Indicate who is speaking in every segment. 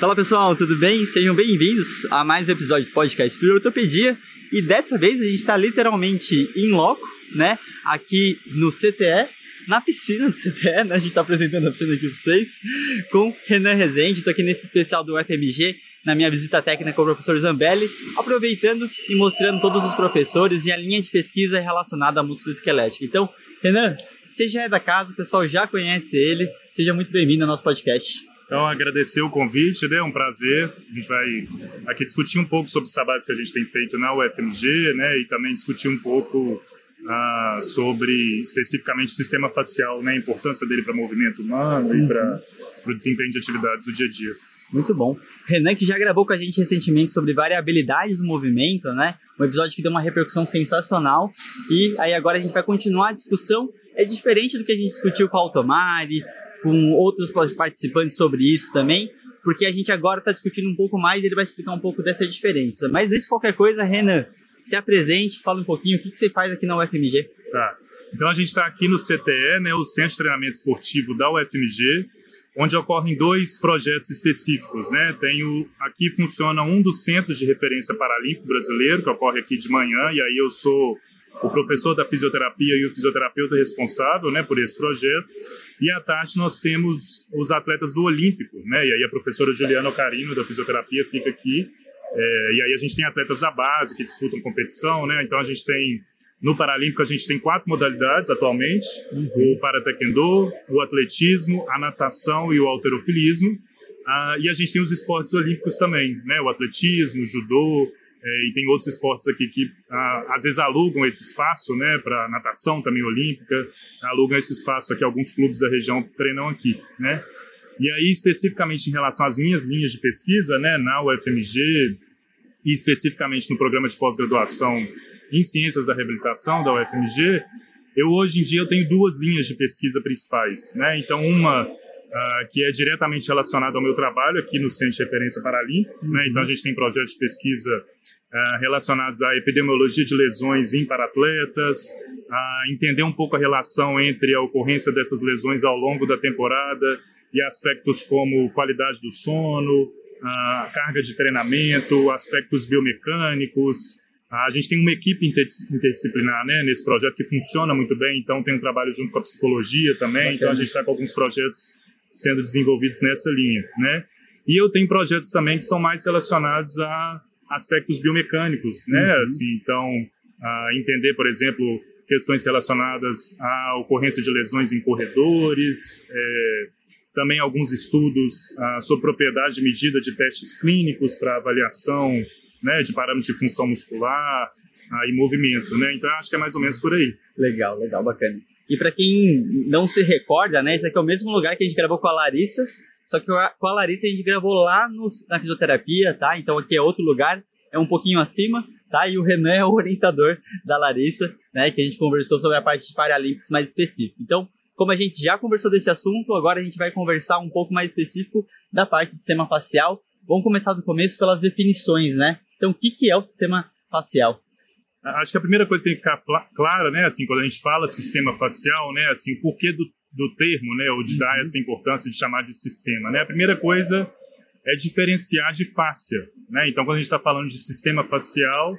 Speaker 1: Fala pessoal, tudo bem? Sejam bem-vindos a mais um episódio do podcast do Ortopedia. E dessa vez a gente está literalmente em loco, né? Aqui no CTE, na piscina do CTE, né? A gente está apresentando a piscina aqui para vocês, com Renan Rezende. Estou aqui nesse especial do FMG, na minha visita técnica com o professor Zambelli, aproveitando e mostrando todos os professores e a linha de pesquisa relacionada à músculo esquelética. Então, Renan, você já é da casa, o pessoal já conhece ele. Seja muito bem-vindo ao nosso podcast.
Speaker 2: Então, agradecer o convite, né? é um prazer. A gente vai aqui discutir um pouco sobre os trabalhos que a gente tem feito na UFMG, né? E também discutir um pouco ah, sobre especificamente o sistema facial, né, a importância dele para o movimento humano uhum. e para o desempenho de atividades do dia a dia.
Speaker 1: Muito bom. Renan, que já gravou com a gente recentemente sobre variabilidade do movimento, né? Um episódio que deu uma repercussão sensacional. E aí agora a gente vai continuar a discussão. É diferente do que a gente discutiu com a Automari, com outros participantes sobre isso também, porque a gente agora está discutindo um pouco mais e ele vai explicar um pouco dessa diferença. Mas antes de qualquer coisa, Renan, se apresente, fala um pouquinho o que, que você faz aqui na UFMG.
Speaker 2: Tá. Então a gente está aqui no CTE, né, o Centro de Treinamento Esportivo da UFMG, onde ocorrem dois projetos específicos. Né? Tem o, aqui funciona um dos centros de referência paralímpico brasileiro, que ocorre aqui de manhã, e aí eu sou o professor da fisioterapia e o fisioterapeuta responsável né, por esse projeto. E à tarde nós temos os atletas do Olímpico, né? E aí a professora Juliana Ocarino, da fisioterapia, fica aqui é, e aí a gente tem atletas da base que disputam competição, né? Então a gente tem no Paralímpico a gente tem quatro modalidades atualmente: uhum. o paratekendo, o atletismo, a natação e o alterofilismo. Ah, e a gente tem os esportes olímpicos também, né? O atletismo, o judô, é, e tem outros esportes aqui que ah, às vezes alugam esse espaço, né? Para natação também olímpica, alugam esse espaço aqui. Alguns clubes da região treinam aqui, né? E aí, especificamente em relação às minhas linhas de pesquisa, né, na UFMG e especificamente no programa de pós-graduação em Ciências da Reabilitação da UFMG, eu hoje em dia eu tenho duas linhas de pesquisa principais, né? Então, uma uh, que é diretamente relacionada ao meu trabalho aqui no Centro de Referência Paralímpico, né? Então, a gente tem projetos de pesquisa relacionados à epidemiologia de lesões em paratletas, a entender um pouco a relação entre a ocorrência dessas lesões ao longo da temporada e aspectos como qualidade do sono, a carga de treinamento, aspectos biomecânicos. A gente tem uma equipe interdisciplinar né, nesse projeto que funciona muito bem, então tem um trabalho junto com a psicologia também, então a gente está com alguns projetos sendo desenvolvidos nessa linha. Né? E eu tenho projetos também que são mais relacionados a aspectos biomecânicos, né? Uhum. Assim, então, entender, por exemplo, questões relacionadas à ocorrência de lesões em corredores, é, também alguns estudos ah, sobre propriedade de medida de testes clínicos para avaliação né, de parâmetros de função muscular ah, e movimento, né? Então acho que é mais ou menos por aí.
Speaker 1: Legal, legal, bacana. E para quem não se recorda, né, esse aqui é o mesmo lugar que a gente gravou com a Larissa, só que com a Larissa a gente gravou lá no, na fisioterapia, tá? Então aqui é outro lugar, é um pouquinho acima, tá? E o Renan é o orientador da Larissa, né, que a gente conversou sobre a parte de Paralímpicos mais específica. Então, como a gente já conversou desse assunto, agora a gente vai conversar um pouco mais específico da parte do sistema facial. Vamos começar do começo pelas definições, né? Então, o que, que é o sistema facial?
Speaker 2: Acho que a primeira coisa que tem que ficar clara, né, assim, quando a gente fala sistema facial, né, assim, o porquê do, do termo, né, ou de uhum. dar essa importância de chamar de sistema, né? A primeira coisa é diferenciar de fáscia, né? Então, quando a gente está falando de sistema facial,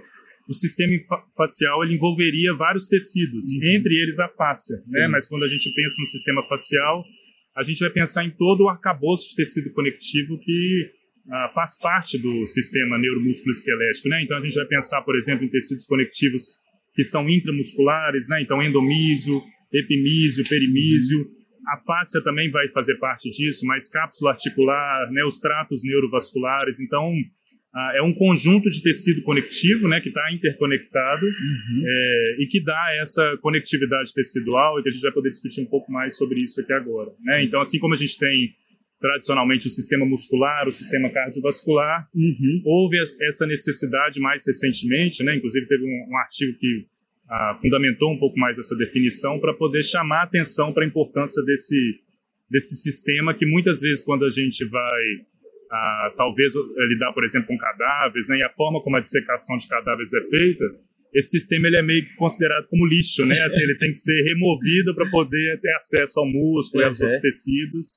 Speaker 2: o sistema facial ele envolveria vários tecidos, uhum. entre eles a face, né? Mas quando a gente pensa no sistema facial, a gente vai pensar em todo o arcabouço de tecido conectivo que uh, faz parte do sistema neuromúsculo esquelético, né? Então a gente vai pensar, por exemplo, em tecidos conectivos que são intramusculares, né? Então endomísio, epimísio, perimísio. A fáscia também vai fazer parte disso, mas cápsula articular, né? Os tratos neurovasculares. Então ah, é um conjunto de tecido conectivo, né, que está interconectado
Speaker 1: Uhum.
Speaker 2: é, e que dá essa conectividade tecidual e que a gente vai poder discutir um pouco mais sobre isso aqui agora. Né? Então, assim como a gente tem tradicionalmente o sistema muscular, o sistema cardiovascular,
Speaker 1: Uhum.
Speaker 2: houve essa necessidade mais recentemente, né? inclusive teve um, um artigo que ah, fundamentou um pouco mais essa definição para poder chamar a atenção para a importância desse, desse sistema que muitas vezes quando a gente vai ah, talvez eh, lidar, por exemplo, com cadáveres, né? e a forma como a dissecação de cadáveres é feita, esse sistema ele é meio que considerado como lixo, né? Assim, ele tem que ser removido para poder ter acesso ao músculo e aos
Speaker 1: Uhum.
Speaker 2: outros tecidos.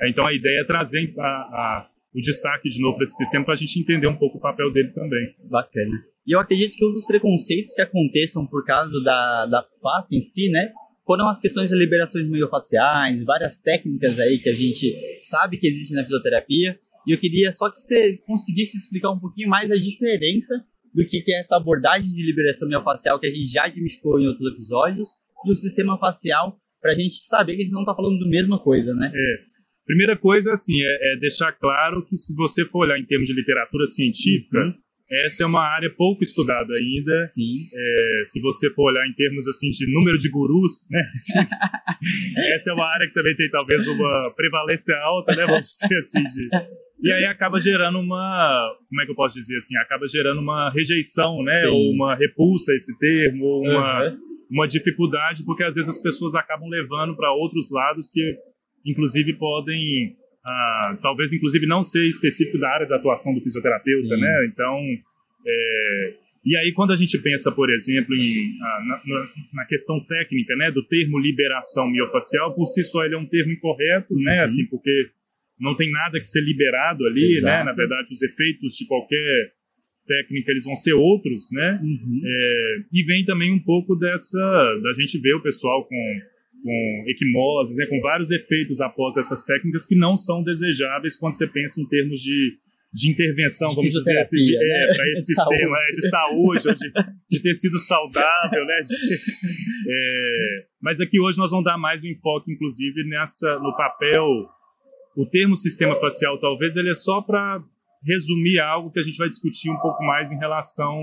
Speaker 2: É, Então a ideia é trazer a- a- o destaque de novo para esse sistema para a gente entender um pouco o papel dele também.
Speaker 1: Bacana. E eu acredito que um dos preconceitos que aconteçam por causa da, da face em si, né? Foram as questões de liberações miofasciais, várias técnicas aí que a gente sabe que existem na fisioterapia. E eu queria só que você conseguisse explicar um pouquinho mais a diferença do que é essa abordagem de liberação miofascial que a gente já admitiu em outros episódios e o sistema facial, para a gente saber que a gente não está falando da mesma coisa, né?
Speaker 2: Primeira coisa, assim, é, é deixar claro que se você for olhar em termos de literatura científica,
Speaker 1: Uhum.
Speaker 2: Essa é uma área pouco estudada ainda.
Speaker 1: Sim.
Speaker 2: É, se você for olhar em termos assim de número de gurus, né? assim, essa é uma área que também tem talvez uma prevalência alta, né? Vamos dizer assim. De, e aí acaba gerando uma, como é que eu posso dizer assim? Acaba gerando uma rejeição, né?
Speaker 1: Sim.
Speaker 2: Ou uma repulsa a esse termo, ou uma,
Speaker 1: Uhum.
Speaker 2: uma dificuldade, porque às vezes as pessoas acabam levando para outros lados que, inclusive, podem, ah, talvez, inclusive, não ser específico da área da atuação do fisioterapeuta,
Speaker 1: Sim.
Speaker 2: né? Então, é, e aí quando a gente pensa, por exemplo, em, na, na- na questão técnica, né, do termo liberação miofacial, por si só ele é um termo incorreto, né?
Speaker 1: Uhum.
Speaker 2: Assim, porque não tem nada que ser liberado ali,
Speaker 1: Exato.
Speaker 2: né? Na verdade, os efeitos de qualquer técnica eles vão ser outros, né?
Speaker 1: Uhum.
Speaker 2: É, e vem também um pouco dessa da gente ver o pessoal com com equimoses, né, com vários efeitos após essas técnicas que não são desejáveis quando você pensa em termos de, de intervenção,
Speaker 1: De
Speaker 2: vamos dizer assim, de, é,
Speaker 1: né?
Speaker 2: para esse sistema
Speaker 1: saúde.
Speaker 2: é, de saúde, ou de, de tecido saudável, né? de- é, mas aqui hoje nós vamos dar mais um enfoque, inclusive, nessa no papel. O termo sistema facial, talvez, ele é só para resumir algo que a gente vai discutir um pouco mais em relação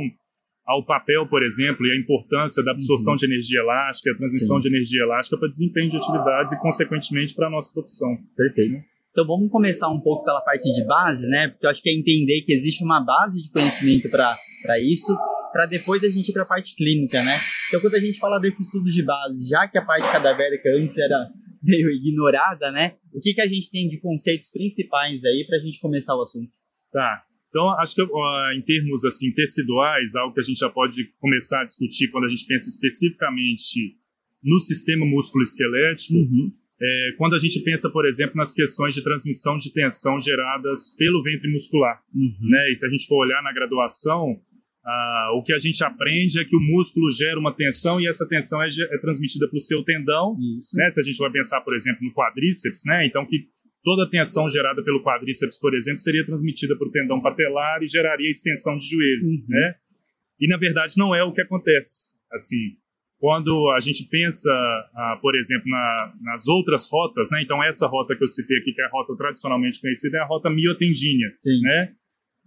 Speaker 2: ao papel, por exemplo, e a importância da absorção de energia elástica, a transmissão
Speaker 1: Uhum. Sim.
Speaker 2: de energia elástica para desempenho de atividades e, consequentemente, para a nossa profissão.
Speaker 1: Perfeito. Então vamos começar um pouco pela parte de base, né? Porque eu acho que é entender que existe uma base de conhecimento para isso, para depois a gente ir para a parte clínica, né? Então quando a gente fala desse estudo de base, já que a parte cadavérica antes era meio ignorada, né? O que, que a gente tem de conceitos principais aí para a gente começar o assunto?
Speaker 2: Tá. Então, acho que em termos assim teciduais, algo que a gente já pode começar a discutir quando a gente pensa especificamente no sistema músculo-esquelético,
Speaker 1: Uhum.
Speaker 2: é, quando a gente pensa, por exemplo, nas questões de transmissão de tensão geradas pelo ventre muscular.
Speaker 1: Uhum.
Speaker 2: né? E se a gente for olhar na graduação, ah, o que a gente aprende é que o músculo gera uma tensão e essa tensão é, é transmitida para o seu tendão, né? Se a gente vai pensar, por exemplo, no quadríceps, né? Então que toda a tensão gerada pelo quadríceps, por exemplo, seria transmitida para o tendão patelar e geraria extensão de joelho,
Speaker 1: Uhum.
Speaker 2: né? E na verdade não é o que acontece. Assim, quando a gente pensa, ah, por exemplo, na- nas outras rotas, né? Então essa rota que eu citei aqui, que é a rota tradicionalmente conhecida, é a rota miotendínea
Speaker 1: Sim.
Speaker 2: né?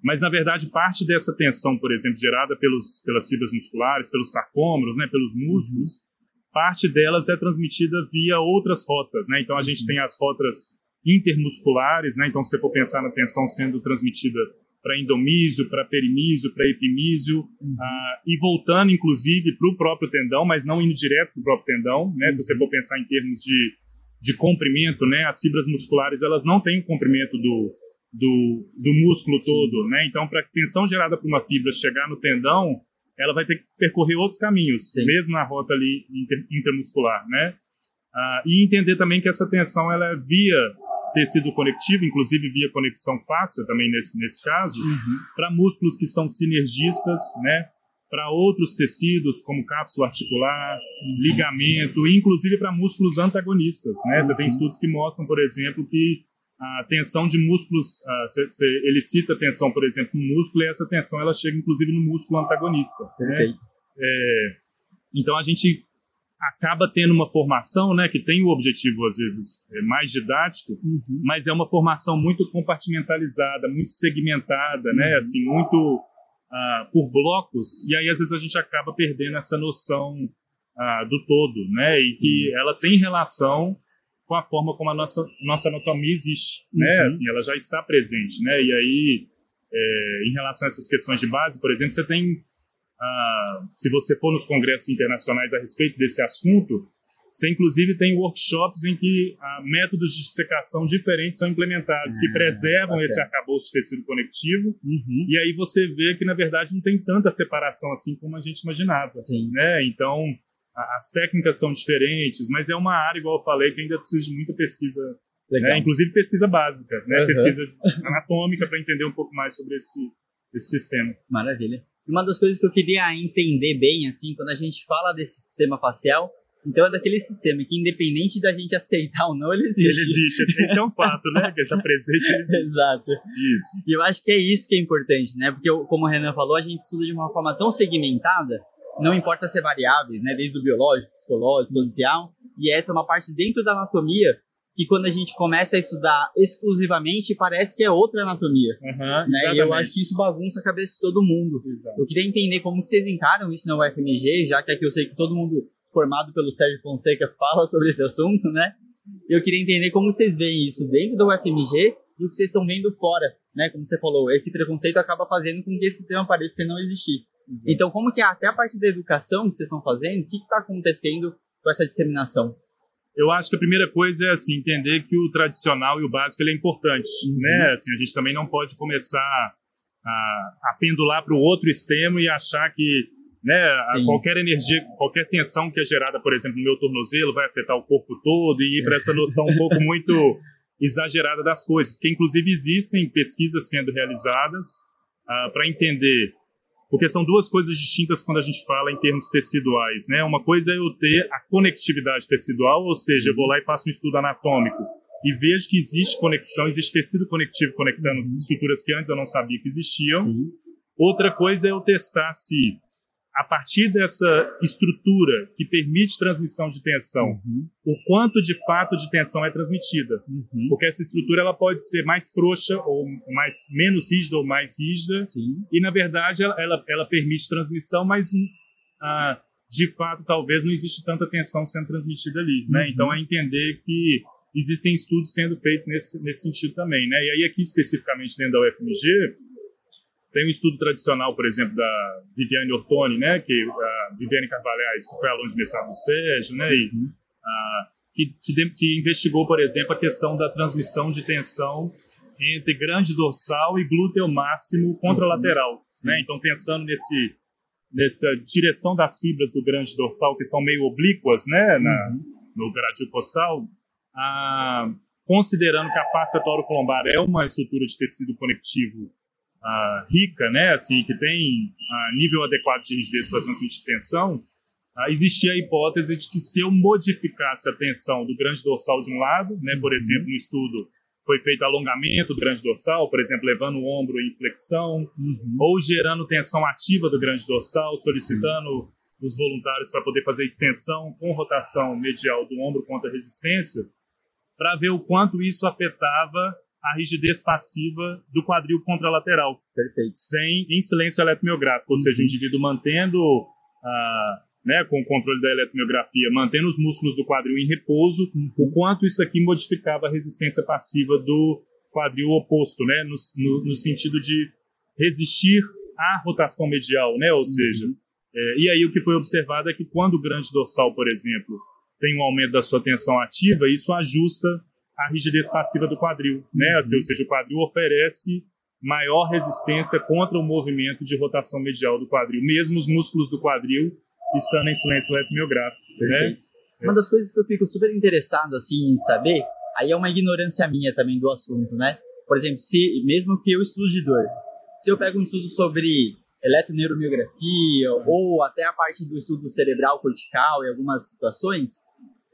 Speaker 2: Mas na verdade parte dessa tensão, por exemplo, gerada pelos, pelas fibras musculares, pelos sarcômeros, né, pelos músculos, parte delas é transmitida via outras rotas, né? Então a gente tem as rotas intermusculares, né? Então se você for pensar na tensão sendo transmitida para endomísio, para perimísio, para epimísio, ah, e voltando inclusive para o próprio tendão, mas não indo direto para o próprio tendão, né? Se você for pensar em termos de, de comprimento, né? As fibras musculares elas não têm o comprimento do, do, do músculo
Speaker 1: Sim.
Speaker 2: todo, né? Então, para a tensão gerada por uma fibra chegar no tendão, ela vai ter que percorrer outros caminhos,
Speaker 1: Sim.
Speaker 2: mesmo na rota ali inter- intermuscular, né? Ah, e entender também que essa tensão ela é via tecido conectivo, inclusive via conexão fácil também nesse, nesse caso,
Speaker 1: Uhum.
Speaker 2: para músculos que são sinergistas, né? Para outros tecidos, como cápsula articular, ligamento, e inclusive para músculos antagonistas, né? Você tem
Speaker 1: Uhum.
Speaker 2: estudos que mostram, por exemplo, que a tensão de músculos, ah, você você elicita tensão, por exemplo, no músculo, e essa tensão ela chega inclusive no músculo antagonista. né?
Speaker 1: Perfeito.
Speaker 2: É, então a gente acaba tendo uma formação, né, que tem o objetivo às vezes é mais didático, uhum. mas é uma formação muito compartimentalizada, muito segmentada, né, uhum. assim, muito uh, por blocos, e aí às vezes a gente acaba perdendo essa noção uh, do todo, né, e Sim. que ela tem relação com a forma como a nossa nossa anatomia existe, né, uhum. né, assim, ela já está presente, né, e aí é, em relação a essas questões de base, por exemplo, você tem ah, se você for nos congressos internacionais a respeito desse assunto, você inclusive tem workshops em que ah, métodos de dissecação diferentes são implementados, que ah, preservam okay. esse arcabouço de tecido conectivo, uhum. e aí você vê que, na verdade, não tem tanta separação assim como a gente imaginava. Sim. Né? Então, as técnicas são diferentes, mas é uma área, igual eu falei, que ainda precisa de muita pesquisa, né? inclusive pesquisa básica, né? Uhum. pesquisa anatômica para entender um pouco mais sobre esse, esse sistema.
Speaker 1: Maravilha uma das coisas que eu queria entender bem, assim, quando a gente fala desse sistema facial, então é daquele sistema que, independente da gente aceitar ou não, ele existe.
Speaker 2: Ele existe, esse é um fato, né? Que ele está presente, ele existe.
Speaker 1: Exato. Isso. E eu acho que é isso que é importante, né? Porque, como o Renan falou, a gente estuda de uma forma tão segmentada, não importa ser variáveis, né? Desde o biológico, psicológico, Sim. social, e essa é uma parte dentro da anatomia que quando a gente começa a estudar exclusivamente, parece que é outra anatomia. Uhum, né? E eu acho que isso bagunça a cabeça de todo mundo. Exato. Eu queria entender como que vocês encaram isso na UFMG, já que aqui eu sei que todo mundo formado pelo Sérgio Fonseca fala sobre esse assunto, né? Eu queria entender como vocês veem isso dentro da UFMG e o que vocês estão vendo fora, né? Como você falou, esse preconceito acaba fazendo com que esse sistema pareça não existir. Exato. Então, como que é até a parte da educação que vocês estão fazendo, o que está acontecendo com essa disseminação?
Speaker 2: Eu acho que a primeira coisa é assim entender que o tradicional e o básico ele é importante, uhum. né? Assim, a gente também não pode começar a, a pendular para o outro extremo e achar que né, qualquer energia, qualquer tensão que é gerada, por exemplo, no meu tornozelo vai afetar o corpo todo e ir para essa noção um pouco muito exagerada das coisas, porque inclusive existem pesquisas sendo realizadas uh, para entender porque são duas coisas distintas quando a gente fala em termos teciduais, né? Uma coisa é eu ter a conectividade tecidual, ou seja, eu vou lá e faço um estudo anatômico e vejo que existe conexão, existe tecido conectivo conectando uhum. estruturas que antes eu não sabia que existiam. Sim. Outra coisa é eu testar se a partir dessa estrutura que permite transmissão de tensão, uhum. o quanto de fato de tensão é transmitida. Uhum. Porque essa estrutura ela pode ser mais frouxa ou mais menos rígida ou mais rígida. Sim. E na verdade ela, ela, ela permite transmissão, mas ah, de fato talvez não existe tanta tensão sendo transmitida ali. Né? Uhum. Né? Então é entender que existem estudos sendo feitos nesse, nesse sentido também. Né? E aí aqui especificamente dentro da UFMG tem um estudo tradicional, por exemplo, da Viviane Ortoni, né, que a Viviane Carvalhais, que foi aluna de mestrado do Sérgio, né, e, uhum. que, que, que, investigou, por exemplo, a questão da transmissão de tensão entre grande dorsal e glúteo máximo contralateral, uhum. né? Então, pensando nesse nessa direção das fibras do grande dorsal que são meio oblíquas, né, na, uhum. no gradil postal, considerando que a face torocolombar é uma estrutura de tecido conectivo rica, né, assim, que tem nível adequado de rigidez para transmitir tensão, uh, existia a hipótese de que se eu modificasse a tensão do grande dorsal de um lado, né, por uhum. exemplo, no estudo foi feito alongamento do grande dorsal, por exemplo, levando o ombro em flexão, uhum. ou gerando tensão ativa do grande dorsal, solicitando uhum. os voluntários para poder fazer extensão com rotação medial do ombro contra resistência, para ver o quanto isso afetava a rigidez passiva do quadril contralateral.
Speaker 1: Perfeito.
Speaker 2: Sem, em silêncio eletromiográfico, ou uhum. seja, o indivíduo mantendo, uh, né, com o controle da eletromiografia, mantendo os músculos do quadril em repouso, uhum. o quanto isso aqui modificava a resistência passiva do quadril oposto, né, no, no, no sentido de resistir à rotação medial, né, ou uhum. seja, é, e aí o que foi observado é que quando o grande dorsal, por exemplo, tem um aumento da sua tensão ativa, isso ajusta a rigidez passiva do quadril, né? Uhum. Assim, ou seja, o quadril oferece maior resistência contra o movimento de rotação medial do quadril, mesmo os músculos do quadril estando em silêncio eletromiográfico, né?
Speaker 1: Uma das coisas que eu fico super interessado assim em saber, aí é uma ignorância minha também do assunto, né? Por exemplo, se mesmo que eu estude de dor, se eu pego um estudo sobre eletroneuromiografia ou até a parte do estudo cerebral cortical em algumas situações,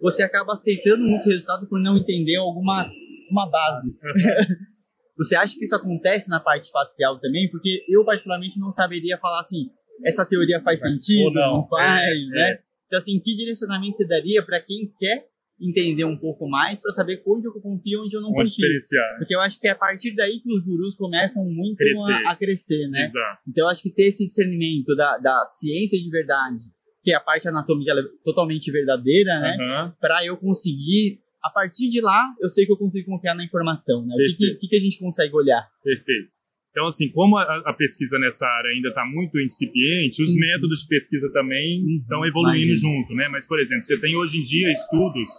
Speaker 1: você acaba aceitando muito resultado por não entender alguma uma base. você acha que isso acontece na parte facial também? Porque eu, particularmente, não saberia falar assim, essa teoria faz sentido, não, não faz, é, né? É. Então, assim, que direcionamento você daria para quem quer entender um pouco mais para saber onde eu confio e onde eu não
Speaker 2: Onde
Speaker 1: confio?
Speaker 2: diferenciar.
Speaker 1: Porque eu acho que é a partir daí que os gurus começam muito
Speaker 2: Crescer.
Speaker 1: A, a crescer, né?
Speaker 2: Exato.
Speaker 1: Então eu acho que ter esse discernimento da, da ciência de verdade, que a parte anatômica é totalmente verdadeira, né?
Speaker 2: Aham.
Speaker 1: Para eu conseguir, a partir de lá, eu sei que eu consigo confiar na informação, né? O que, que, que a gente consegue olhar?
Speaker 2: Perfeito. Então, assim, como a, a pesquisa nessa área ainda está muito incipiente, os
Speaker 1: Uhum.
Speaker 2: métodos de pesquisa também
Speaker 1: Uhum,
Speaker 2: estão evoluindo
Speaker 1: imagino.
Speaker 2: junto, né? Mas, por exemplo, você tem hoje em dia estudos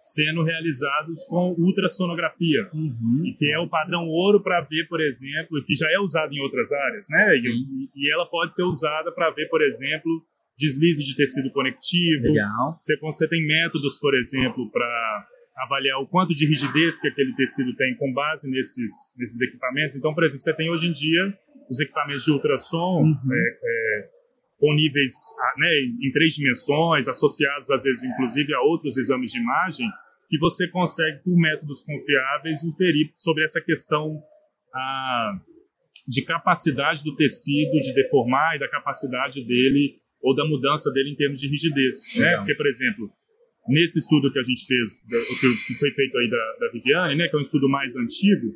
Speaker 2: sendo realizados com ultrassonografia,
Speaker 1: Uhum.
Speaker 2: que é o padrão ouro para ver, por exemplo, que já é usado em outras áreas, né? E, e ela pode ser usada para ver, por exemplo, deslize de tecido conectivo,
Speaker 1: Legal.
Speaker 2: você, você tem métodos, por exemplo, para avaliar o quanto de rigidez que aquele tecido tem com base nesses, nesses equipamentos. Então, por exemplo, você tem hoje em dia os equipamentos de ultrassom
Speaker 1: Uhum.
Speaker 2: é, é, com níveis né, em três dimensões, associados às vezes inclusive a outros exames de imagem, que você consegue, por métodos confiáveis, inferir sobre essa questão ah, de capacidade do tecido de deformar e da capacidade dele ou da mudança dele em termos de rigidez. Né? Porque, por exemplo, nesse estudo que a gente fez, que- que foi feito aí da, da Viviane, né, que é um estudo mais antigo,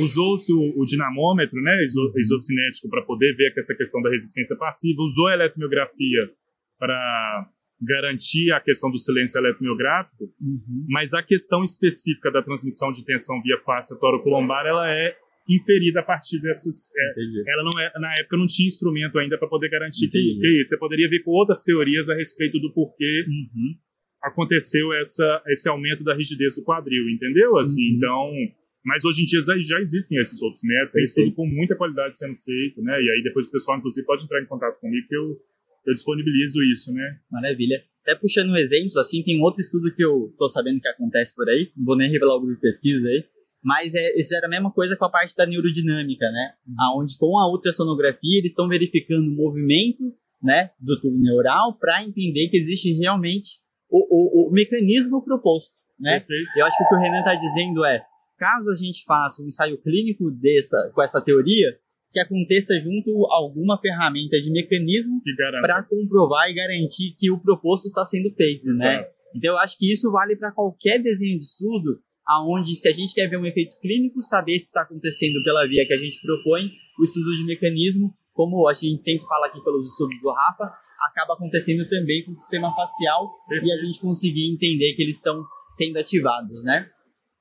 Speaker 2: usou-se o, o dinamômetro né, iso, isocinético para poder ver essa questão da resistência passiva, usou a eletromiografia para garantir a questão do silêncio eletromiográfico,
Speaker 1: Uhum.
Speaker 2: mas a questão específica da transmissão de tensão via face torocolombar, ela é inferida a partir dessas... é, ela não é, na época não tinha instrumento ainda para poder garantir que,
Speaker 1: Entendi.
Speaker 2: que isso. Você poderia ver com outras teorias a respeito do porquê
Speaker 1: Uhum.
Speaker 2: aconteceu essa, esse aumento da rigidez do quadril, entendeu? Assim,
Speaker 1: Uhum.
Speaker 2: então, mas hoje em dia já, já existem esses outros métodos, tem estudo com muita qualidade sendo feito, né? E aí depois o pessoal, inclusive, pode entrar em contato comigo que eu, eu disponibilizo isso, né?
Speaker 1: Maravilha. Até puxando um exemplo, assim, tem um outro estudo que eu tô sabendo que acontece por aí, não vou nem revelar o grupo de pesquisa aí, mas é, eles fizeram a mesma coisa com a parte da neurodinâmica, né? Aonde com a ultrassonografia eles estão verificando o movimento, né, do tubo neural para entender que existe realmente o, o, o mecanismo proposto, né? Eu acho que o que o Renan está dizendo é, caso a gente faça um ensaio clínico dessa, com essa teoria, que aconteça junto alguma ferramenta de mecanismo para comprovar e garantir que o proposto está sendo feito, né?
Speaker 2: Exato.
Speaker 1: Então eu acho que isso vale para qualquer desenho de estudo, aonde se a gente quer ver um efeito clínico, saber se está acontecendo pela via que a gente propõe, o estudo de mecanismo, como a gente sempre fala aqui pelos estudos do Rafa, acaba acontecendo também com o sistema facial e a gente conseguir entender que eles estão sendo ativados, né?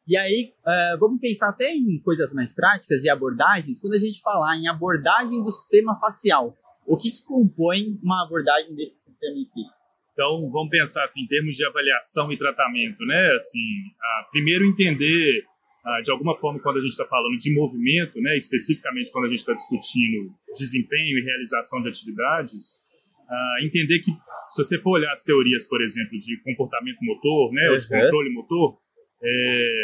Speaker 1: E aí, eh, vamos pensar até em coisas mais práticas e abordagens. Quando a gente falar em abordagem do sistema facial, o que, que compõe uma abordagem desse sistema em si?
Speaker 2: Então, vamos pensar assim, em termos de avaliação e tratamento, né? Assim, ah, primeiro entender, ah, de alguma forma, quando a gente está falando de movimento, né? Especificamente quando a gente está discutindo desempenho e realização de atividades, ah, entender que se você for olhar as teorias, por exemplo, de comportamento motor, né? Ou de
Speaker 1: Uhum.
Speaker 2: controle motor, é,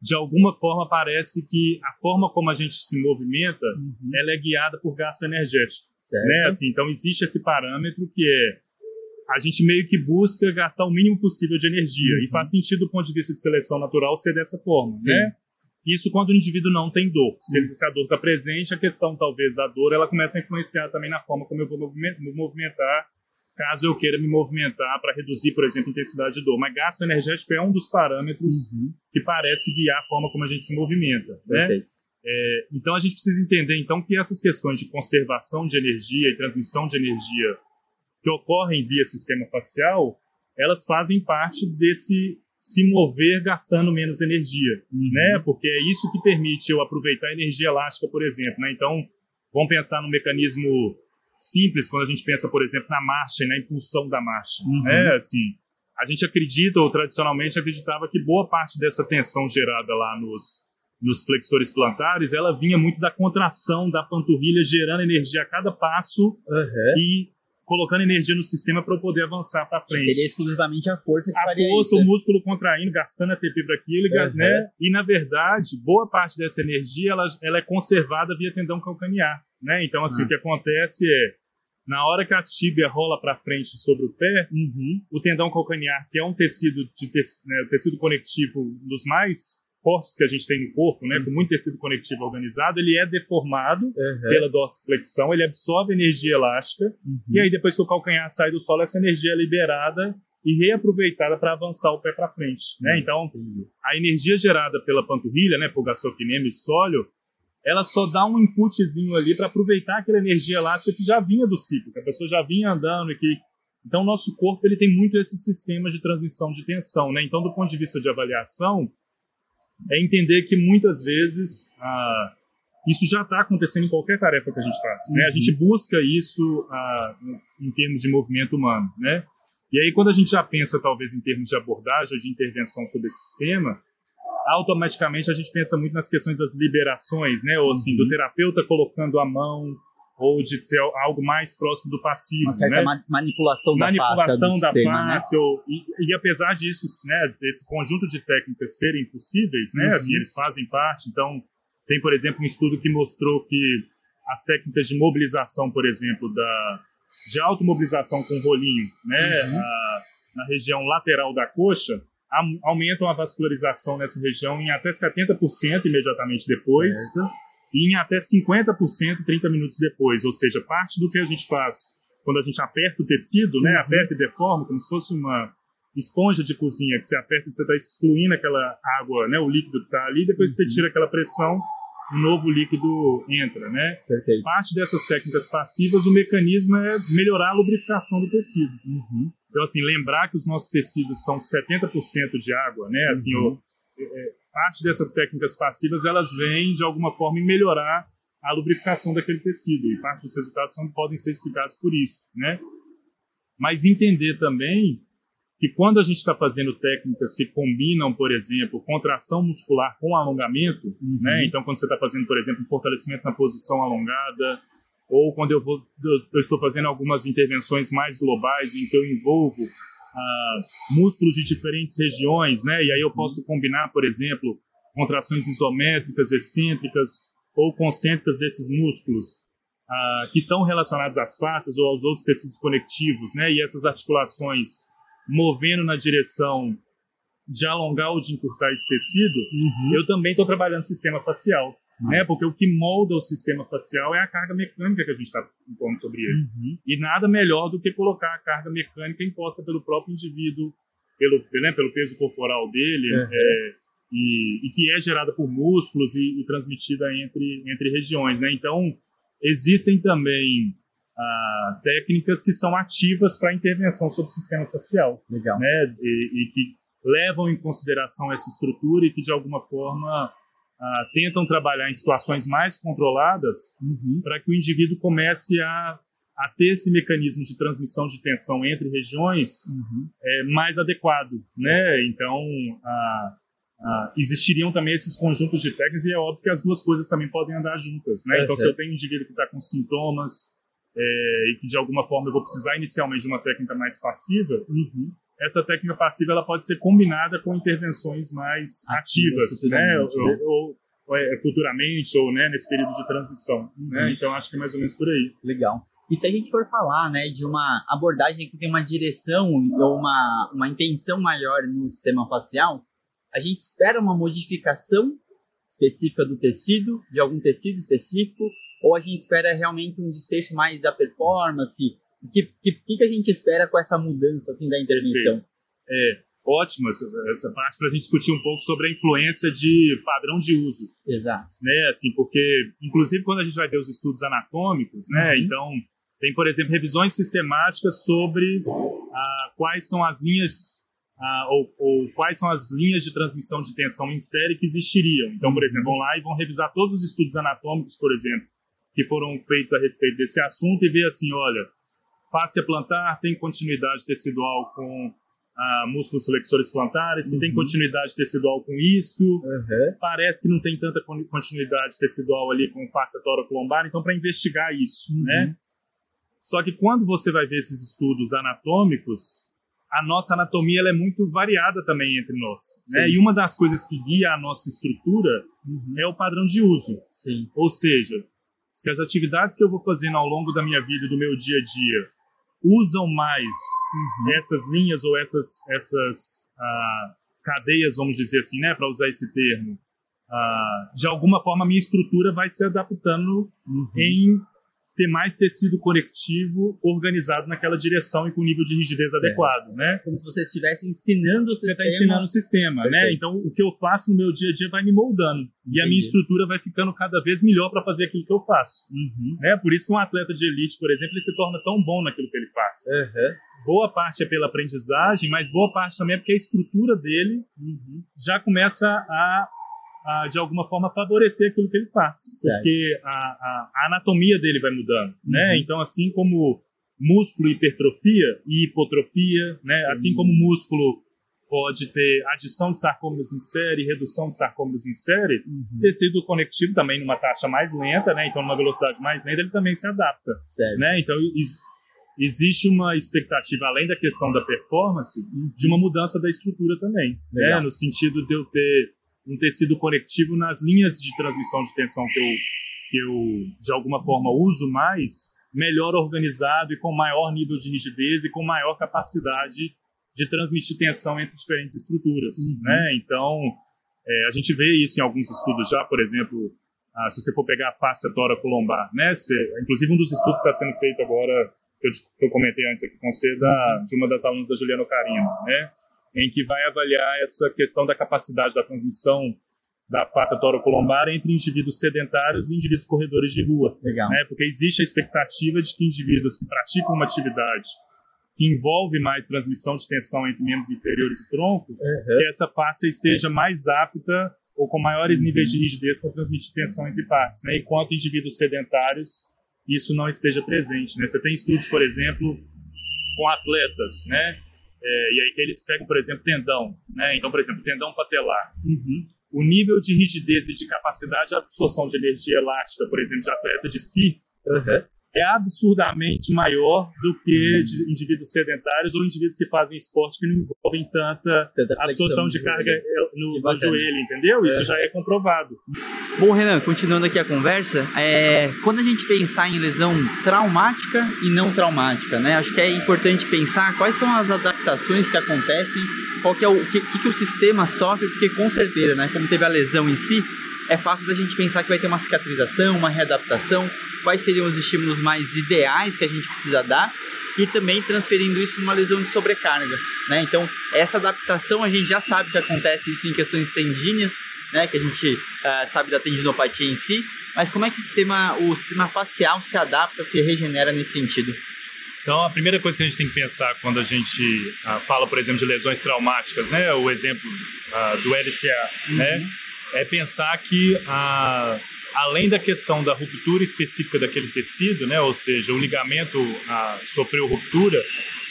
Speaker 2: de alguma forma parece que a forma como a gente se movimenta, ela é guiada por gasto energético
Speaker 1: Certo.
Speaker 2: né? Assim, então existe esse parâmetro que é a gente meio que busca gastar o mínimo possível de energia
Speaker 1: Uhum.
Speaker 2: e faz sentido do ponto de vista de seleção natural ser dessa forma,
Speaker 1: Sim.
Speaker 2: né? Isso quando o indivíduo não tem dor. Se, se a dor está presente, a questão talvez da dor ela começa a influenciar também na forma como eu vou movimen- me movimentar, caso eu queira me movimentar para reduzir, por exemplo, a intensidade de dor. Mas gasto energético é um dos parâmetros
Speaker 1: Uhum.
Speaker 2: que parece guiar a forma como a gente se movimenta, né? É, então a gente precisa entender então que essas questões de conservação de energia e transmissão de energia que ocorrem via sistema facial, elas fazem parte desse se mover gastando menos energia,
Speaker 1: Uhum.
Speaker 2: né? Porque é isso que permite eu aproveitar a energia elástica, por exemplo, né? Então, vamos pensar no mecanismo simples quando a gente pensa, por exemplo, na marcha e na impulsão da marcha,
Speaker 1: Uhum.
Speaker 2: né? Assim, a gente acredita ou tradicionalmente acreditava que boa parte dessa tensão gerada lá nos nos flexores plantares, ela vinha muito da contração da panturrilha, gerando energia a cada passo
Speaker 1: Uhum.
Speaker 2: e colocando energia no sistema para eu poder avançar para frente.
Speaker 1: seria exclusivamente a força que
Speaker 2: a força,
Speaker 1: isso.
Speaker 2: o músculo contraindo, gastando ATP para aquilo,
Speaker 1: Uhum.
Speaker 2: né? E na verdade, boa parte dessa energia ela, ela é conservada via tendão calcanear, né? Então assim, o que
Speaker 1: Nossa.
Speaker 2: acontece é na hora que a tíbia rola para frente sobre o pé,
Speaker 1: Uhum.
Speaker 2: o tendão calcanear, que é um tecido de né, tecido conectivo dos mais fortes que a gente tem no corpo, né, com muito tecido conectivo organizado, ele é deformado uhum. pela dorsiflexão, ele absorve energia elástica, uhum. e aí depois que o calcanhar sai do solo, essa energia é liberada e reaproveitada para avançar o pé para frente, né? Uhum. Então, a energia gerada pela panturrilha, né, por gastrocnêmio e sólio, ela só dá um inputzinho ali para aproveitar aquela energia elástica que já vinha do ciclo, que a pessoa já vinha andando e que então, o nosso corpo ele tem muito esses sistemas de transmissão de tensão. Né? Então, do ponto de vista de avaliação, é entender que muitas vezes ah, isso já está acontecendo em qualquer tarefa que a gente faz. Uhum. Né? A gente uhum. busca isso ah, em termos de movimento humano. Né? E aí, quando a gente já pensa, talvez, em termos de abordagem, de intervenção sobre esse sistema, automaticamente a gente pensa muito nas questões das liberações, né? Ou assim, uhum. do terapeuta colocando a mão ou de ser algo mais próximo do passivo,
Speaker 1: Uma certa
Speaker 2: né?
Speaker 1: ma manipulação,
Speaker 2: manipulação
Speaker 1: da face,
Speaker 2: da né? face né? ou, e, e, apesar disso, né, desse conjunto de técnicas serem possíveis, né, uhum. assim, eles fazem parte, então tem, por exemplo, um estudo que mostrou que as técnicas de mobilização, por exemplo, da de automobilização com rolinho, né, uhum. a, na região lateral da coxa, a, aumentam a vascularização nessa região em até 70% imediatamente depois. Certo em até 50% 30 minutos depois. Ou seja, parte do que a gente faz quando a gente aperta o tecido, né, uhum. aperta e deforma, como se fosse uma esponja de cozinha, que você aperta e você está excluindo aquela água, né, o líquido que está ali, depois uhum. você tira aquela pressão, um novo líquido entra, né?
Speaker 1: Perfeito.
Speaker 2: Parte dessas técnicas passivas, o mecanismo é melhorar a lubrificação do tecido.
Speaker 1: Uhum.
Speaker 2: Então, assim, lembrar que os nossos tecidos são 70% de água, né? Assim, o, é, parte dessas técnicas passivas elas vêm de alguma forma em melhorar a lubrificação daquele tecido e parte dos resultados são, podem ser explicados por isso, né? Mas entender também que quando a gente está fazendo técnicas que combinam, por exemplo, contração muscular com alongamento, uhum. né? Então, quando você está fazendo, por exemplo, um fortalecimento na posição alongada, ou quando eu, vou, eu estou fazendo algumas intervenções mais globais em que eu envolvo uh, músculos de diferentes regiões, né? E aí eu posso combinar, por exemplo, contrações isométricas, excêntricas ou concêntricas desses músculos uh, que estão relacionados às faces ou aos outros tecidos conectivos, né? E essas articulações movendo na direção de alongar ou de encurtar esse tecido, uhum. eu também estou trabalhando sistema facial né? Porque o que molda o sistema facial é a carga mecânica que a gente está impondo sobre ele. Uhum. E nada melhor do que colocar a carga mecânica imposta pelo próprio indivíduo, pelo, né, pelo peso corporal dele, uhum. é, e, e, que é gerada por músculos e, e, transmitida entre, entre regiões. Né? Então, existem também ah, técnicas que são ativas para intervenção sobre o sistema facial.
Speaker 1: Legal.
Speaker 2: Né? E, e que levam em consideração essa estrutura e que, de alguma forma, uh, tentam trabalhar em situações mais controladas uhum. para que o indivíduo comece a, a ter esse mecanismo de transmissão de tensão entre regiões uhum. é, mais adequado, né? Então, uh, uh, existiriam também esses conjuntos de técnicas e é óbvio que as duas coisas também podem andar juntas, né? Então, se eu tenho um indivíduo que está com sintomas é, e que de alguma forma eu vou precisar inicialmente de uma técnica mais passiva, uhum essa técnica passiva ela pode ser combinada com intervenções mais ativas, ativas né? Ou, ou, ou é, futuramente, ou né, nesse período de transição. Né? Uhum. Né? Então, acho que é mais ou menos por aí.
Speaker 1: Legal. E se a gente for falar né, de uma abordagem que tem uma direção ou uma, uma intenção maior no sistema facial, a gente espera uma modificação específica do tecido, de algum tecido específico, ou a gente espera realmente um desfecho mais da performance, o que, que, que a gente espera com essa mudança assim, da intervenção?
Speaker 2: É, ótimo essa, essa parte para a gente discutir um pouco sobre a influência de padrão de uso.
Speaker 1: Exato.
Speaker 2: Né, assim, porque, inclusive, quando a gente vai ver os estudos anatômicos, né, uhum. então, tem, por exemplo, revisões sistemáticas sobre ah, quais são as linhas ah, ou, ou, quais são as linhas de transmissão de tensão em série que existiriam. Então, por exemplo, vão lá e vão revisar todos os estudos anatômicos, por exemplo, que foram feitos a respeito desse assunto e ver assim, olha, Fáscia plantar tem continuidade tecidual com ah, músculos flexores plantares, que uhum. tem continuidade tecidual com isquio, uhum. parece que não tem tanta continuidade tecidual ali com fáscia lombar, então para investigar isso, uhum. né? Só que quando você vai ver esses estudos anatômicos, a nossa anatomia é muito variada também entre nós, né? E uma das coisas que guia a nossa estrutura uhum. é o padrão de uso.
Speaker 1: Sim.
Speaker 2: Ou seja, se as atividades que eu vou fazendo ao longo da minha vida, do meu dia a dia, usam mais uhum. essas linhas ou essas, essas uh, cadeias, vamos dizer assim, né, para usar esse termo, ah, de alguma forma a minha estrutura vai se adaptando uhum. em ter mais tecido conectivo organizado naquela direção e com nível de rigidez certo. adequado, né?
Speaker 1: Como se você estivesse ensinando o
Speaker 2: você sistema. Você está ensinando o sistema, né? Então, o que eu faço no meu dia a dia vai me moldando. Entendi. E a minha estrutura vai ficando cada vez melhor para fazer aquilo que eu faço. Uhum. Né? Por isso que um atleta de elite, por exemplo, ele se torna tão bom naquilo que ele faz. Uhum. Boa parte é pela aprendizagem, mas boa parte também é porque a estrutura dele uhum. já começa a a, de alguma forma, favorecer aquilo que ele faz. Certo. Porque a, a, a, anatomia dele vai mudando, né? uhum. né? Então, assim como músculo hipertrofia e hipotrofia, né? Sim. Assim como músculo pode ter adição de sarcômeros em série, redução de sarcômeros em série, uhum. tecido conectivo também numa taxa mais lenta, né? Então, numa velocidade mais lenta, ele também se adapta, certo. né? Então, existe uma expectativa, além da questão da performance, uhum. de uma mudança da estrutura também, né? No sentido de eu ter um tecido conectivo nas linhas de transmissão de tensão que eu, que eu de alguma forma uso mais, melhor organizado e com maior nível de rigidez e com maior capacidade de transmitir tensão entre diferentes estruturas, uhum. né? Então, é, a gente vê isso em alguns estudos já, por exemplo, ah, se você for pegar a face lombar, né? Se, inclusive um dos estudos que está sendo feito agora, que eu, que eu comentei antes aqui com você, da, de uma das alunas da Juliana Carino, né? Em que vai avaliar essa questão da capacidade da transmissão da face torocolombar entre indivíduos sedentários e indivíduos corredores de rua. Legal. Né? Porque existe a expectativa de que indivíduos que praticam uma atividade que envolve mais transmissão de tensão entre membros inferiores e tronco, uhum. que essa face esteja mais apta ou com maiores uhum. níveis de rigidez para transmitir tensão entre partes. Né? Enquanto indivíduos sedentários, isso não esteja presente. Né? Você tem estudos, por exemplo, com atletas, né? É, e aí eles pegam, por exemplo, tendão, né? Então, por exemplo, tendão patelar. Uhum. O nível de rigidez e de capacidade de absorção de energia elástica, por exemplo, de atleta de esqui, uhum é absurdamente maior do que de indivíduos sedentários ou indivíduos que fazem esporte que não envolvem tanta, tanta absorção de carga no, no joelho, entendeu? Isso é. já é comprovado.
Speaker 1: Bom, Renan, continuando aqui a conversa, é, quando a gente pensar em lesão traumática e não traumática, né? Acho que é importante pensar quais são as adaptações que acontecem, qual que é o que, que o sistema sofre, porque com certeza, né? Como teve a lesão em si, é fácil da gente pensar que vai ter uma cicatrização, uma readaptação, quais seriam os estímulos mais ideais que a gente precisa dar e também transferindo isso para uma lesão de sobrecarga, né? Então, essa adaptação a gente já sabe que acontece isso em questões tendíneas, né? Que a gente uh, sabe da tendinopatia em si, mas como é que o sistema, o sistema facial se adapta, se regenera nesse sentido?
Speaker 2: Então, a primeira coisa que a gente tem que pensar quando a gente uh, fala, por exemplo, de lesões traumáticas, né? O exemplo uh, do LCA, uhum. né? É pensar que a, além da questão da ruptura específica daquele tecido, né, ou seja, o ligamento a, sofreu ruptura,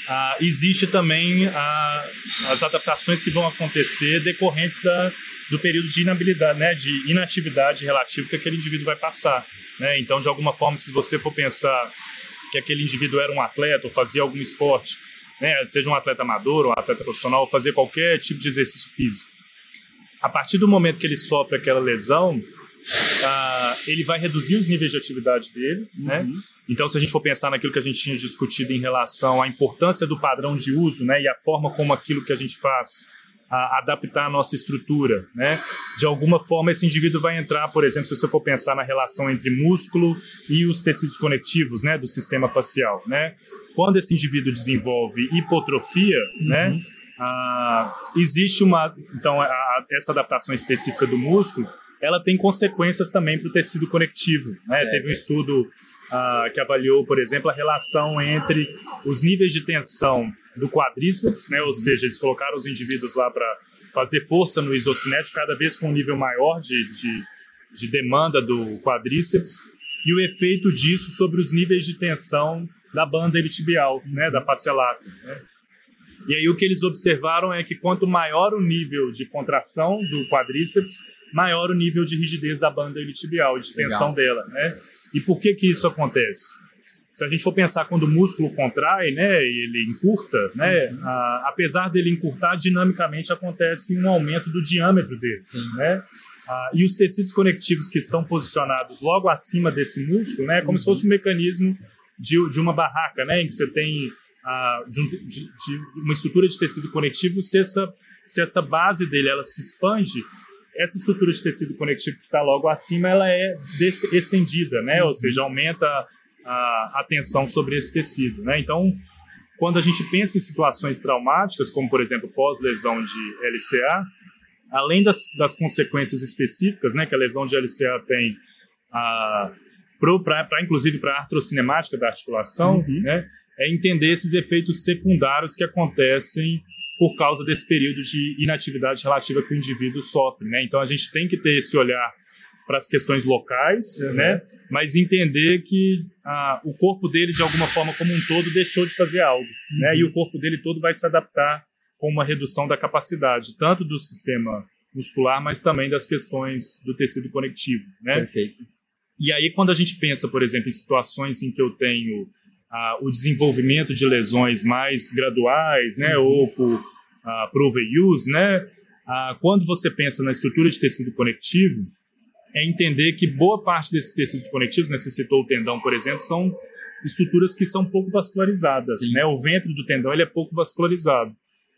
Speaker 2: a, existe também as adaptações que vão acontecer decorrentes da, do período de inabilidade, né, de inatividade relativa que aquele indivíduo vai passar. Né? Então, de alguma forma, se você for pensar que aquele indivíduo era um atleta ou fazia algum esporte, né, seja um atleta amador ou um atleta profissional, fazer qualquer tipo de exercício físico, a partir do momento que ele sofre aquela lesão, uh, ele vai reduzir os níveis de atividade dele, né? uhum. né? Então, se a gente for pensar naquilo que a gente tinha discutido em relação à importância do padrão de uso, né, e a forma como aquilo que a gente faz a adaptar a nossa estrutura, né? De alguma forma, esse indivíduo vai entrar, por exemplo, se você for pensar na relação entre músculo e os tecidos conectivos, né, do sistema facial, né? Quando esse indivíduo desenvolve hipotrofia, né, uhum. né, ah, existe uma. Então, a, essa adaptação específica do músculo ela tem consequências também para o tecido conectivo. Né? Teve um estudo ah, que avaliou, por exemplo, a relação entre os níveis de tensão do quadríceps, né? ou uhum. seja, eles colocaram os indivíduos lá para fazer força no isocinético cada vez com um nível maior de, de, de demanda do quadríceps e o efeito disso sobre os níveis de tensão da banda iliotibial, né, da face lata. Né? E aí o que eles observaram é que quanto maior o nível de contração do quadríceps, maior o nível de rigidez da banda iliotibial, de tensão Legal. dela, né? E por que que isso acontece? Se a gente for pensar quando o músculo contrai, né, ele encurta, né, uhum. a, apesar dele encurtar, dinamicamente acontece um aumento do diâmetro dele, Sim. né? Ah, e os tecidos conectivos que estão posicionados logo acima desse músculo, né, é como uhum. se fosse um mecanismo de, de uma barraca, né, em que você tem de, de, de, uma estrutura de tecido conectivo se essa se essa base dele ela se expande, essa estrutura de tecido conectivo que está logo acima, ela é estendida, né? Ou seja, aumenta a, a tensão sobre esse tecido, né? Então, quando a gente pensa em situações traumáticas, como por exemplo pós-lesão de LCA, além das, das, consequências específicas, né, que a lesão de LCA tem, para inclusive para a artrocinemática da articulação, uhum. né, é entender esses efeitos secundários que acontecem por causa desse período de inatividade relativa que o indivíduo sofre, né? Então a gente tem que ter esse olhar para as questões locais, uhum. né? Mas entender que ah, o corpo dele de alguma forma como um todo deixou de fazer algo, uhum. né? E o corpo dele todo vai se adaptar com uma redução da capacidade tanto do sistema muscular, mas também das questões do tecido conectivo, né?
Speaker 1: Perfeito.
Speaker 2: E aí quando a gente pensa, por exemplo, em situações em que eu tenho ah, o desenvolvimento de lesões mais graduais, né, uhum. ou por, ah, por overuse, né, ah, quando você pensa na estrutura de tecido conectivo, é entender que boa parte desses tecidos conectivos, né, você citou o tendão, por exemplo, são estruturas que são pouco vascularizadas, né, o ventre do tendão ele é pouco vascularizado.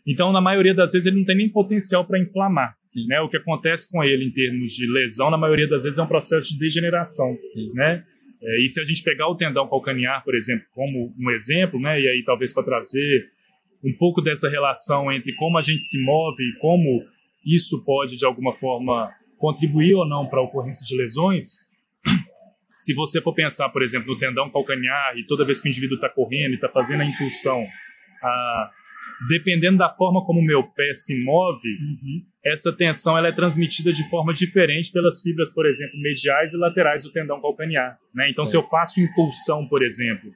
Speaker 2: Então, na maioria das vezes, ele não tem nem potencial para inflamar. Né? O que acontece com ele em termos de lesão, na maioria das vezes, é um processo de degeneração.
Speaker 1: Sim.
Speaker 2: Né? É, e se a gente pegar o tendão calcanear, por exemplo, como um exemplo, né, e aí talvez para trazer um pouco dessa relação entre como a gente se move e como isso pode, de alguma forma, contribuir ou não para a ocorrência de lesões, se você for pensar, por exemplo, no tendão calcanear e toda vez que o indivíduo está correndo e está fazendo a impulsão, a dependendo da forma como o meu pé se move, uhum. essa tensão ela é transmitida de forma diferente pelas fibras, por exemplo, mediais e laterais do tendão calcanear. Né? Então, se eu faço impulsão, por exemplo,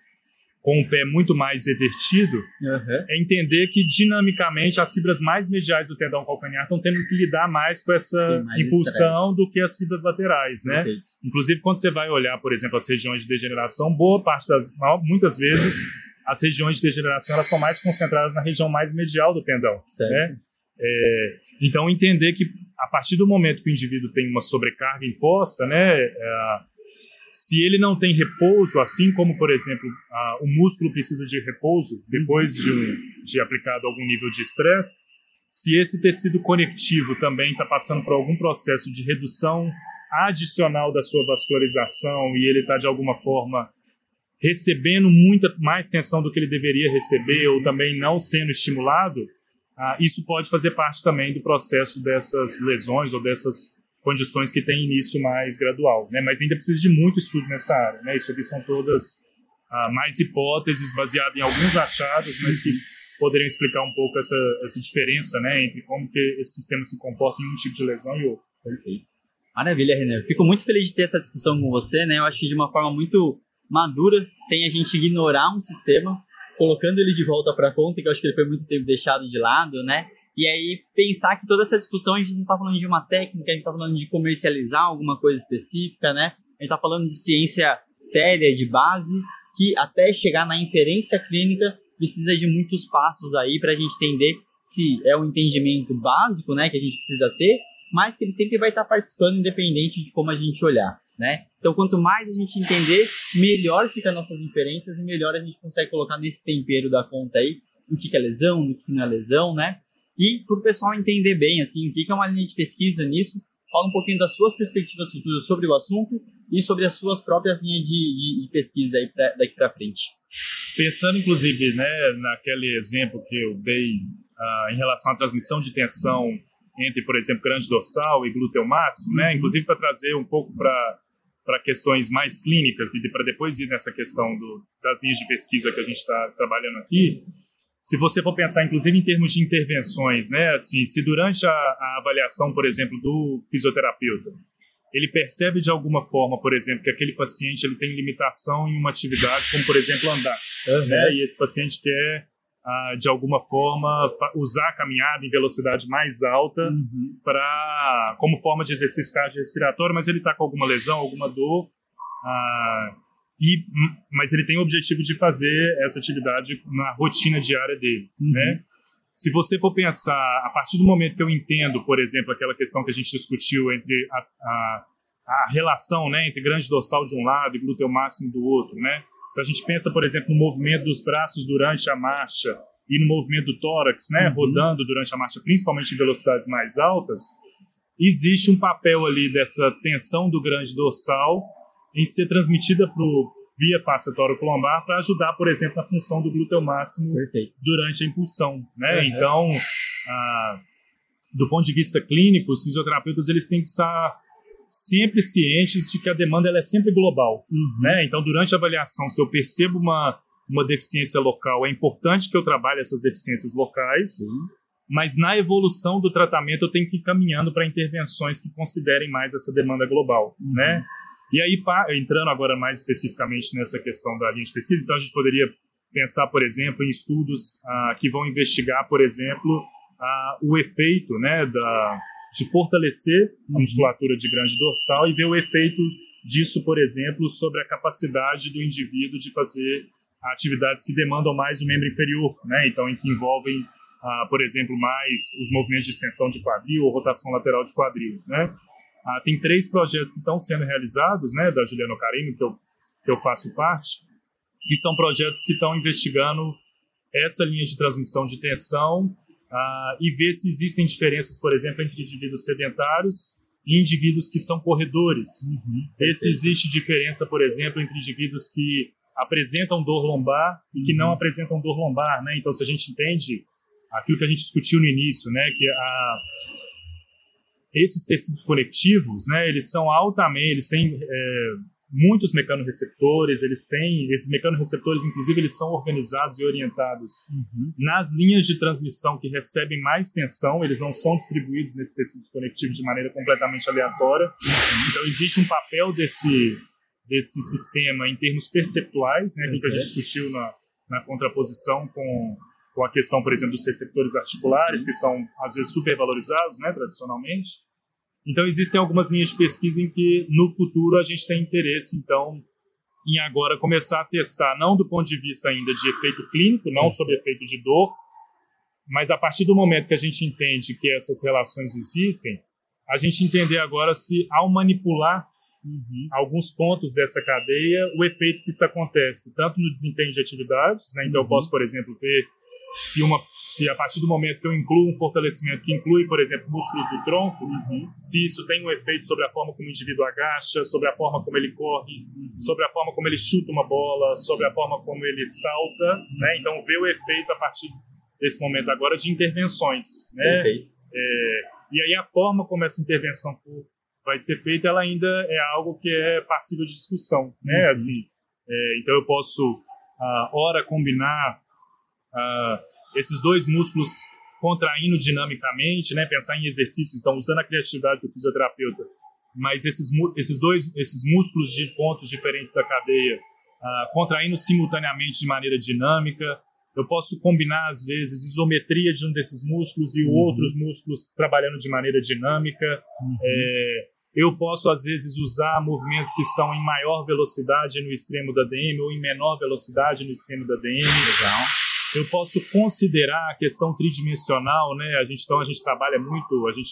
Speaker 2: com o pé muito mais evertido, uhum. é entender que dinamicamente as fibras mais mediais do tendão calcanear estão tendo que lidar mais com essa mais impulsão do que as fibras laterais, né? Inclusive quando você vai olhar, por exemplo, as regiões de degeneração, boa parte das, muitas vezes as regiões de degeneração elas estão mais concentradas na região mais medial do tendão. Né? É, então, entender que a partir do momento que o indivíduo tem uma sobrecarga imposta, né, é, se ele não tem repouso, assim como, por exemplo, a, o músculo precisa de repouso depois de, um, de aplicado algum nível de estresse, se esse tecido conectivo também está passando por algum processo de redução adicional da sua vascularização e ele está, de alguma forma, recebendo muita mais tensão do que ele deveria receber ou também não sendo estimulado, ah, isso pode fazer parte também do processo dessas lesões ou dessas condições que têm início mais gradual. Né? Mas ainda precisa de muito estudo nessa área. Né? Isso aqui são todas ah, mais hipóteses baseadas em alguns achados, mas que poderiam explicar um pouco essa, essa diferença né, entre como que esse sistema se comporta em um tipo de lesão e outro.
Speaker 1: Perfeito. Maravilha, René. Fico muito feliz de ter essa discussão com você. Né? Eu acho que de uma forma muito madura, sem a gente ignorar um sistema, colocando ele de volta para a conta, que eu acho que ele foi muito tempo deixado de lado, né? E aí pensar que toda essa discussão a gente não está falando de uma técnica, a gente está falando de comercializar alguma coisa específica, né? A gente está falando de ciência séria, de base, que até chegar na inferência clínica precisa de muitos passos aí para a gente entender se é um entendimento básico, né, que a gente precisa ter, mas que ele sempre vai estar tá participando independente de como a gente olhar né? Então, quanto mais a gente entender, melhor fica nossas inferências e melhor a gente consegue colocar nesse tempero da conta aí o que é lesão, o que não é lesão, né? E para o pessoal entender bem, assim, o que é uma linha de pesquisa nisso, fala um pouquinho das suas perspectivas futuras sobre o assunto e sobre as suas próprias linhas de, de, de pesquisa aí pra, daqui para frente.
Speaker 2: Pensando, inclusive, né, naquele exemplo que eu dei uh, em relação à transmissão de tensão entre, por exemplo, grande dorsal e glúteo máximo, né, uhum. inclusive para trazer um pouco para para questões mais clínicas e para depois ir nessa questão do, das linhas de pesquisa que a gente está trabalhando aqui, se você for pensar, inclusive, em termos de intervenções, né, assim, se durante a, a avaliação, por exemplo, do fisioterapeuta, ele percebe de alguma forma, por exemplo, que aquele paciente ele tem limitação em uma atividade, como por exemplo andar, uhum. né? E esse paciente quer de alguma forma usar a caminhada em velocidade mais alta uhum. para como forma de exercício cardiorrespiratório, mas ele está com alguma lesão, alguma dor, uh, e, mas ele tem o objetivo de fazer essa atividade na rotina diária dele, uhum. né? Se você for pensar, a partir do momento que eu entendo, por exemplo, aquela questão que a gente discutiu entre a, a, a relação né, entre grande dorsal de um lado e glúteo máximo do outro, né? Se a gente pensa, por exemplo, no movimento dos braços durante a marcha e no movimento do tórax, né, uhum. rodando durante a marcha, principalmente em velocidades mais altas, existe um papel ali dessa tensão do grande dorsal em ser transmitida pro, via face lombar para ajudar, por exemplo, na função do glúteo máximo Perfeito. durante a impulsão. Né? Uhum. Então, ah, do ponto de vista clínico, os fisioterapeutas eles têm que estar sempre cientes de que a demanda ela é sempre global. Uhum. Né? Então, durante a avaliação, se eu percebo uma, uma deficiência local, é importante que eu trabalhe essas deficiências locais, Sim. mas na evolução do tratamento eu tenho que ir caminhando para intervenções que considerem mais essa demanda global. Uhum. Né? E aí, entrando agora mais especificamente nessa questão da linha de pesquisa, então a gente poderia pensar, por exemplo, em estudos ah, que vão investigar, por exemplo, ah, o efeito né, da, de fortalecer a uhum. musculatura de grande dorsal e ver o efeito disso, por exemplo, sobre a capacidade do indivíduo de fazer atividades que demandam mais o membro inferior, né? Então, em que envolvem, ah, por exemplo, mais os movimentos de extensão de quadril ou rotação lateral de quadril, né? Ah, tem três projetos que estão sendo realizados, né, da Juliana Carino, que eu, que eu faço parte, que são projetos que estão investigando essa linha de transmissão de tensão ah, e ver se existem diferenças, por exemplo, entre indivíduos sedentários e indivíduos que são corredores. Uhum, ver se existe diferença, por exemplo, entre indivíduos que apresentam dor lombar e que não uhum. apresentam dor lombar, né? Então, se a gente entende aquilo que a gente discutiu no início, né, que a, esses tecidos conectivos, né, eles são altamente, eles têm é, muitos mecanorreceptores, eles têm, esses mecanorreceptores, inclusive, eles são organizados e orientados uhum. nas linhas de transmissão que recebem mais tensão, eles não são distribuídos nesses tecidos conectivos de maneira completamente aleatória. Uhum. Então, existe um papel desse, desse sistema em termos perceptuais, né, uhum. que a gente discutiu na, na contraposição com, com a questão, por exemplo, dos receptores articulares, Sim. que são, às vezes, supervalorizados, né, tradicionalmente. Então, existem algumas linhas de pesquisa em que, no futuro, a gente tem interesse, então, em agora começar a testar, não do ponto de vista ainda de efeito clínico, não sobre efeito de dor, mas a partir do momento que a gente entende que essas relações existem, a gente entender agora se, ao manipular uhum. alguns pontos dessa cadeia, o efeito que isso acontece, tanto no desempenho de atividades, né? então uhum. eu posso, por exemplo, ver se, uma, se a partir do momento que eu incluo um fortalecimento que inclui, por exemplo, músculos do tronco, uhum. se isso tem um efeito sobre a forma como o indivíduo agacha, sobre a forma como ele corre, uhum. sobre a forma como ele chuta uma bola, sobre a forma como ele salta, uhum. né? Então, ver o efeito a partir desse momento agora de intervenções, né? É, e aí a forma como essa intervenção for, vai ser feita, ela ainda é algo que é passível de discussão, né? Uhum. Assim, é, então eu posso, a hora combinar uh, esses dois músculos contraindo dinamicamente, né? Pensar em exercícios, então usando a criatividade do fisioterapeuta, mas esses, esses dois esses músculos de pontos diferentes da cadeia uh, contraindo simultaneamente de maneira dinâmica. Eu posso combinar às vezes isometria de um desses músculos e uhum. outros músculos trabalhando de maneira dinâmica. Uhum. É, eu posso às vezes usar movimentos que são em maior velocidade no extremo da DM ou em menor velocidade no extremo da DM. Legal eu posso considerar a questão tridimensional, né? A gente então a gente trabalha muito, a gente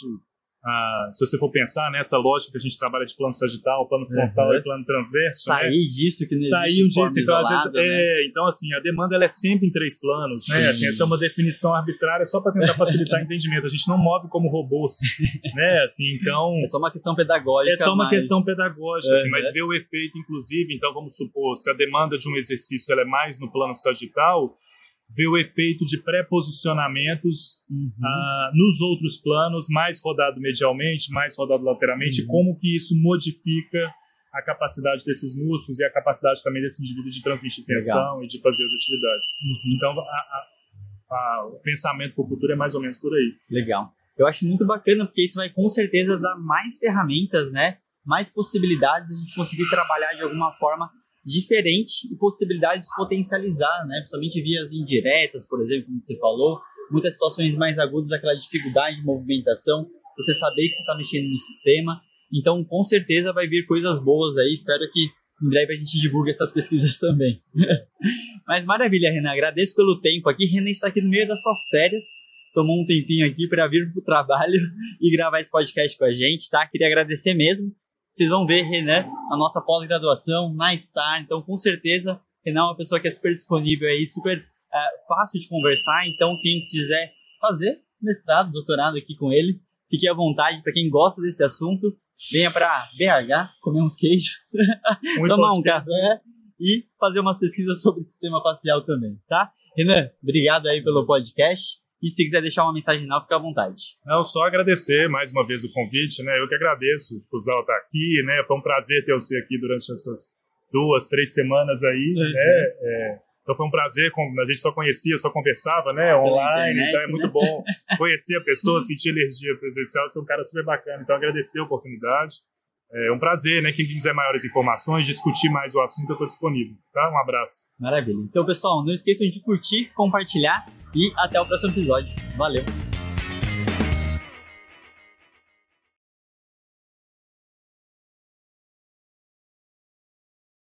Speaker 2: ah, se você for pensar nessa lógica que a gente trabalha de plano sagital, plano frontal uhum. e plano transverso,
Speaker 1: né? sair
Speaker 2: né?
Speaker 1: disso que não
Speaker 2: sair um disso, então, isolada, vezes, né? é, então assim a demanda ela é sempre em três planos, né? Sim. né? Assim essa é uma definição arbitrária só para tentar facilitar o entendimento. A gente não move como robôs, né? Assim então
Speaker 1: é só uma questão pedagógica.
Speaker 2: É só uma questão pedagógica, uhum. assim, mas ver o efeito, inclusive, então vamos supor se a demanda de um exercício ela é mais no plano sagital ver o efeito de pré-posicionamentos uhum. uh, nos outros planos, mais rodado medialmente, mais rodado lateralmente, uhum. como que isso modifica a capacidade desses músculos e a capacidade também desse indivíduo de transmitir tensão Legal. e de fazer as atividades. Uhum. Então, a, a, a, o pensamento para o futuro é mais ou menos por aí.
Speaker 1: Legal. Eu acho muito bacana, porque isso vai com certeza dar mais ferramentas, né? Mais possibilidades de a gente conseguir trabalhar de alguma forma diferente e possibilidades de potencializar, né? Principalmente vias indiretas, por exemplo, como você falou, muitas situações mais agudas, aquela dificuldade de movimentação, você saber que você está mexendo no sistema. Então, com certeza vai vir coisas boas aí. Espero que em breve a gente divulgue essas pesquisas também. Mas maravilha, Renan. Agradeço pelo tempo aqui. Renan está aqui no meio das suas férias. Tomou um tempinho aqui para vir para o trabalho e gravar esse podcast com a gente, tá? Queria agradecer mesmo. Vocês vão ver Renan na nossa pós-graduação, na STAR. Então, com certeza, Renan é uma pessoa que é super disponível aí, super é, fácil de conversar, então quem quiser fazer mestrado, doutorado aqui com ele, fique à vontade. Para quem gosta desse assunto, venha para BH, comer uns queijos, tomar um café e fazer umas pesquisas sobre o sistema facial também, tá? Renan, obrigado aí pelo podcast. E se quiser deixar uma mensagem final, fica à vontade.
Speaker 2: Não, só agradecer mais uma vez o convite, né? Eu que agradeço o Fusal estar aqui, né? Foi um prazer ter você aqui durante essas duas, três semanas aí, uhum. né? É, então foi um prazer, a gente só conhecia, só conversava, né? Online, internet, então é muito né? bom conhecer a pessoa, sentir energia presencial, ser um cara super bacana. Então agradecer a oportunidade. É um prazer, né? Quem quiser maiores informações, discutir mais o assunto, eu estou disponível. Tá? Um abraço.
Speaker 1: Maravilha. Então, pessoal, não esqueçam de curtir, compartilhar e até o próximo episódio. Valeu!